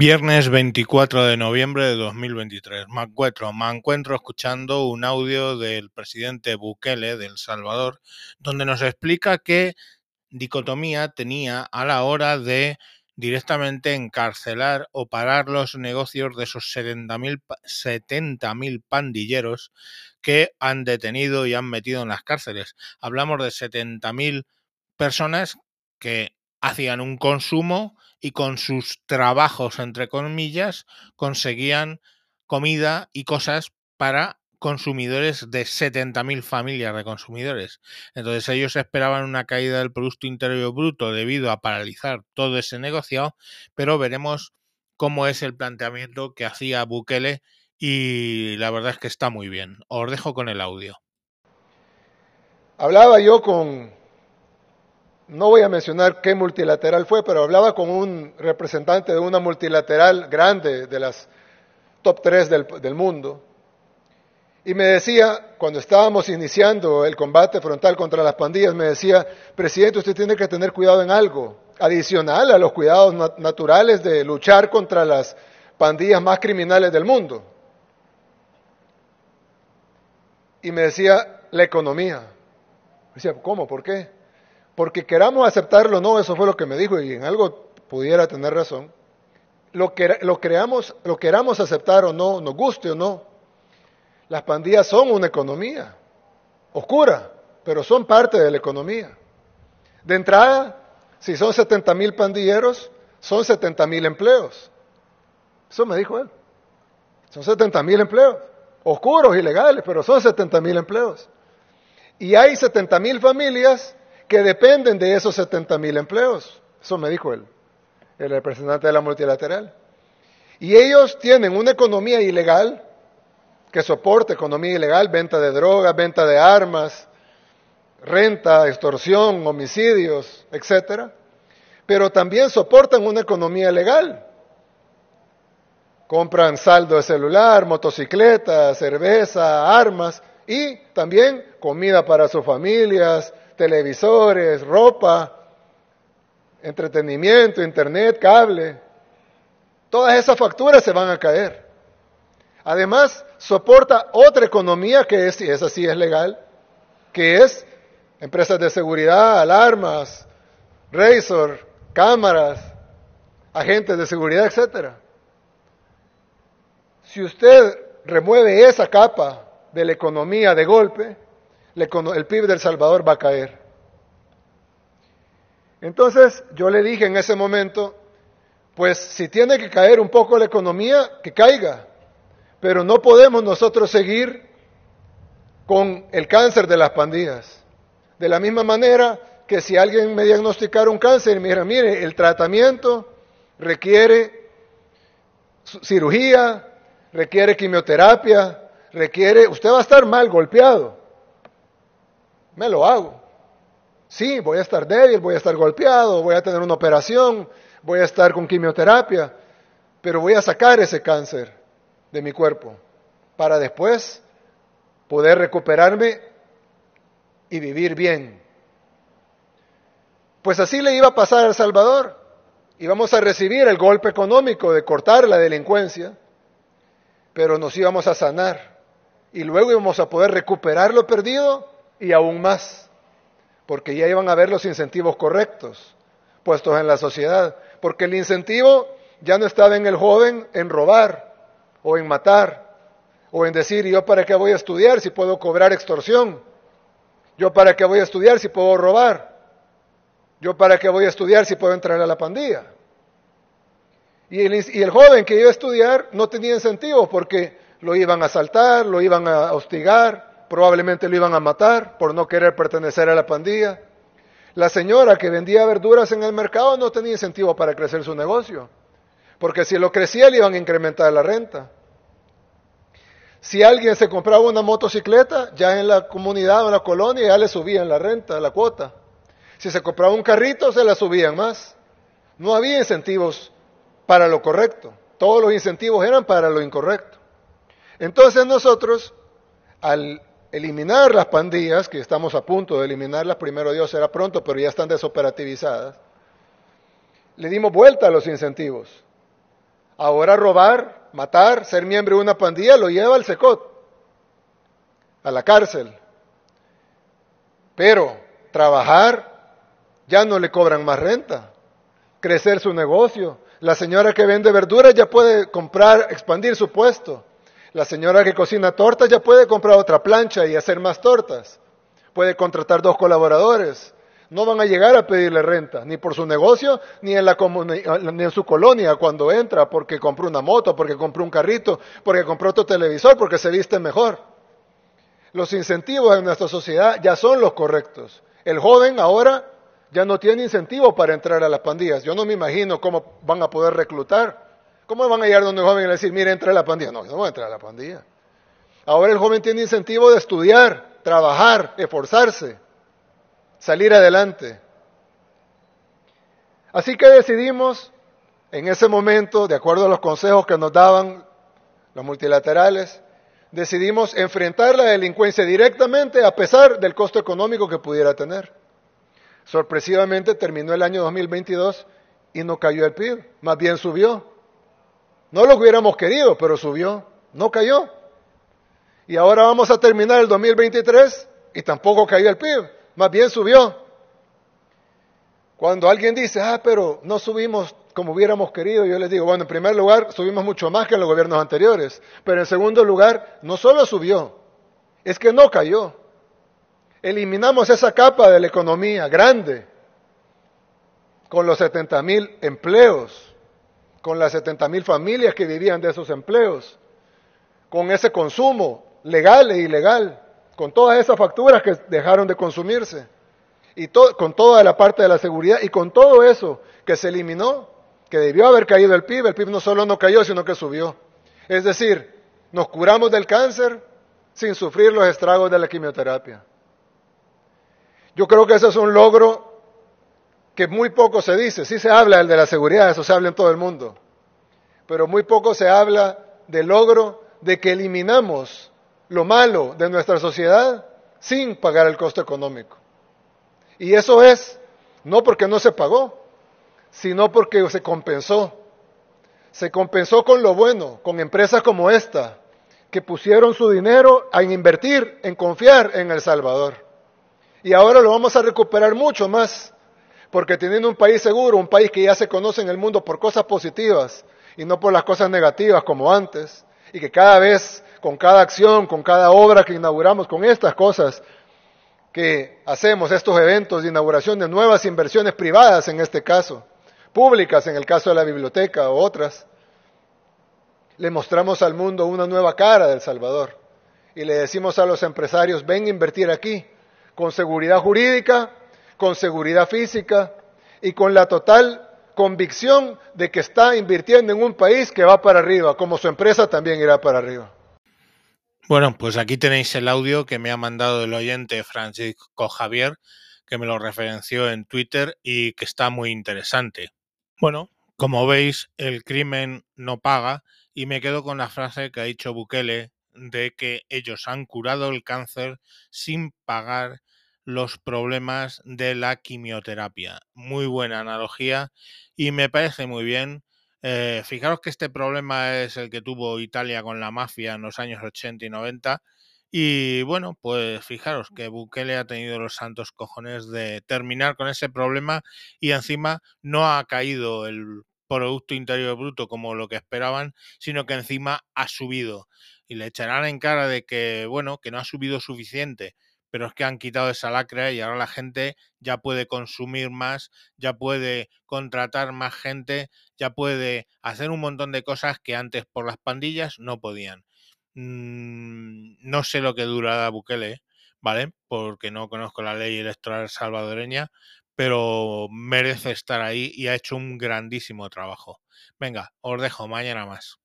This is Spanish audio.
Viernes 24 de noviembre de 2023. Me encuentro, me encuentro escuchando un audio del presidente Bukele de El Salvador, donde nos explica qué dicotomía tenía a la hora de directamente encarcelar o parar los negocios de esos 70.000 70 pandilleros que han detenido y han metido en las cárceles. Hablamos de 70.000 personas que hacían un consumo y con sus trabajos, entre comillas, conseguían comida y cosas para consumidores de 70.000 familias de consumidores. Entonces ellos esperaban una caída del Producto Interior Bruto debido a paralizar todo ese negociado, pero veremos cómo es el planteamiento que hacía Bukele y la verdad es que está muy bien. Os dejo con el audio. Hablaba yo con no voy a mencionar qué multilateral fue, pero hablaba con un representante de una multilateral grande de las top tres del, del, mundo. Y me decía, cuando estábamos iniciando el combate frontal contra las pandillas, me decía, presidente, usted tiene que tener cuidado en algo, adicional a los cuidados nat naturales de luchar contra las pandillas más criminales del mundo. Y me decía, la economía. Me decía, ¿cómo? ¿Por qué? Porque queramos aceptarlo o no, eso fue lo que me dijo y en algo pudiera tener razón, lo, que, lo, creamos, lo queramos aceptar o no, nos guste o no, las pandillas son una economía oscura, pero son parte de la economía. De entrada, si son 70 mil pandilleros, son 70 mil empleos. Eso me dijo él. Son 70 mil empleos, oscuros, ilegales, pero son 70 mil empleos. Y hay 70 mil familias que dependen de esos 70 mil empleos. Eso me dijo él, el representante de la multilateral. Y ellos tienen una economía ilegal que soporta economía ilegal, venta de drogas, venta de armas, renta, extorsión, homicidios, etcétera. Pero también soportan una economía legal. Compran saldo de celular, motocicletas, cerveza, armas y también comida para sus familias, televisores, ropa, entretenimiento, internet, cable. Todas esas facturas se van a caer. Además, soporta otra economía que es, y esa sí es legal, que es empresas de seguridad, alarmas, razor, cámaras, agentes de seguridad, etcétera. Si usted remueve esa capa de la economía de golpe, el PIB del Salvador va a caer. Entonces yo le dije en ese momento, pues si tiene que caer un poco la economía, que caiga, pero no podemos nosotros seguir con el cáncer de las pandillas. De la misma manera que si alguien me diagnosticara un cáncer mira, mire, el tratamiento requiere cirugía, requiere quimioterapia, requiere, usted va a estar mal golpeado me lo hago. Sí, voy a estar débil, voy a estar golpeado, voy a tener una operación, voy a estar con quimioterapia, pero voy a sacar ese cáncer de mi cuerpo para después poder recuperarme y vivir bien. Pues así le iba a pasar a El Salvador. Íbamos a recibir el golpe económico de cortar la delincuencia, pero nos íbamos a sanar y luego íbamos a poder recuperar lo perdido y aún más, porque ya iban a ver los incentivos correctos puestos en la sociedad, porque el incentivo ya no estaba en el joven en robar o en matar o en decir yo para qué voy a estudiar si puedo cobrar extorsión, yo para qué voy a estudiar si puedo robar, yo para qué voy a estudiar si puedo entrar a la pandilla. Y el, y el joven que iba a estudiar no tenía incentivos porque lo iban a asaltar, lo iban a hostigar, probablemente lo iban a matar por no querer pertenecer a la pandilla. La señora que vendía verduras en el mercado no tenía incentivo para crecer su negocio, porque si lo crecía le iban a incrementar la renta. Si alguien se compraba una motocicleta, ya en la comunidad o en la colonia ya le subían la renta, la cuota. Si se compraba un carrito, se la subían más. No había incentivos para lo correcto. Todos los incentivos eran para lo incorrecto. Entonces nosotros, al eliminar las pandillas, que estamos a punto de eliminarlas, primero Dios será pronto, pero ya están desoperativizadas, le dimos vuelta a los incentivos. Ahora robar, matar, ser miembro de una pandilla lo lleva al secot, a la cárcel. Pero trabajar ya no le cobran más renta. Crecer su negocio. La señora que vende verduras ya puede comprar, expandir su puesto. La señora que cocina tortas ya puede comprar otra plancha y hacer más tortas. Puede contratar dos colaboradores no van a llegar a pedirle renta, ni por su negocio, ni en, la ni en su colonia cuando entra, porque compró una moto, porque compró un carrito, porque compró otro televisor, porque se viste mejor. Los incentivos en nuestra sociedad ya son los correctos. El joven ahora ya no tiene incentivo para entrar a las pandillas. Yo no me imagino cómo van a poder reclutar. ¿Cómo van a llegar donde un joven y decir, mire, entra a la pandilla? No, no voy a entrar a la pandilla. Ahora el joven tiene incentivo de estudiar, trabajar, esforzarse salir adelante. Así que decidimos en ese momento, de acuerdo a los consejos que nos daban los multilaterales, decidimos enfrentar la delincuencia directamente a pesar del costo económico que pudiera tener. Sorpresivamente terminó el año 2022 y no cayó el PIB, más bien subió. No lo hubiéramos querido, pero subió, no cayó. Y ahora vamos a terminar el 2023 y tampoco cayó el PIB más bien subió. Cuando alguien dice, ah, pero no subimos como hubiéramos querido, yo les digo, bueno, en primer lugar, subimos mucho más que en los gobiernos anteriores, pero en segundo lugar, no solo subió, es que no cayó. Eliminamos esa capa de la economía grande, con los 70 mil empleos, con las 70 mil familias que vivían de esos empleos, con ese consumo legal e ilegal con todas esas facturas que dejaron de consumirse, y con toda la parte de la seguridad, y con todo eso que se eliminó, que debió haber caído el PIB, el PIB no solo no cayó, sino que subió. Es decir, nos curamos del cáncer sin sufrir los estragos de la quimioterapia. Yo creo que ese es un logro que muy poco se dice. Sí se habla del de la seguridad, eso se habla en todo el mundo. Pero muy poco se habla del logro de que eliminamos lo malo de nuestra sociedad sin pagar el costo económico. Y eso es no porque no se pagó, sino porque se compensó. Se compensó con lo bueno, con empresas como esta, que pusieron su dinero a invertir, en confiar en El Salvador. Y ahora lo vamos a recuperar mucho más, porque teniendo un país seguro, un país que ya se conoce en el mundo por cosas positivas y no por las cosas negativas como antes, y que cada vez con cada acción, con cada obra que inauguramos, con estas cosas que hacemos, estos eventos de inauguración de nuevas inversiones privadas en este caso, públicas en el caso de la biblioteca o otras, le mostramos al mundo una nueva cara del Salvador. Y le decimos a los empresarios, ven a invertir aquí, con seguridad jurídica, con seguridad física y con la total convicción de que está invirtiendo en un país que va para arriba, como su empresa también irá para arriba. Bueno, pues aquí tenéis el audio que me ha mandado el oyente Francisco Javier, que me lo referenció en Twitter y que está muy interesante. Bueno, como veis, el crimen no paga y me quedo con la frase que ha dicho Bukele de que ellos han curado el cáncer sin pagar los problemas de la quimioterapia. Muy buena analogía y me parece muy bien eh, fijaros que este problema es el que tuvo Italia con la mafia en los años 80 y 90. Y bueno, pues fijaros que Bukele ha tenido los santos cojones de terminar con ese problema y encima no ha caído el Producto Interior Bruto como lo que esperaban, sino que encima ha subido. Y le echarán en cara de que, bueno, que no ha subido suficiente pero es que han quitado esa lacra y ahora la gente ya puede consumir más, ya puede contratar más gente, ya puede hacer un montón de cosas que antes por las pandillas no podían. Mm, no sé lo que durará Bukele, ¿vale? Porque no conozco la ley electoral salvadoreña, pero merece estar ahí y ha hecho un grandísimo trabajo. Venga, os dejo mañana más.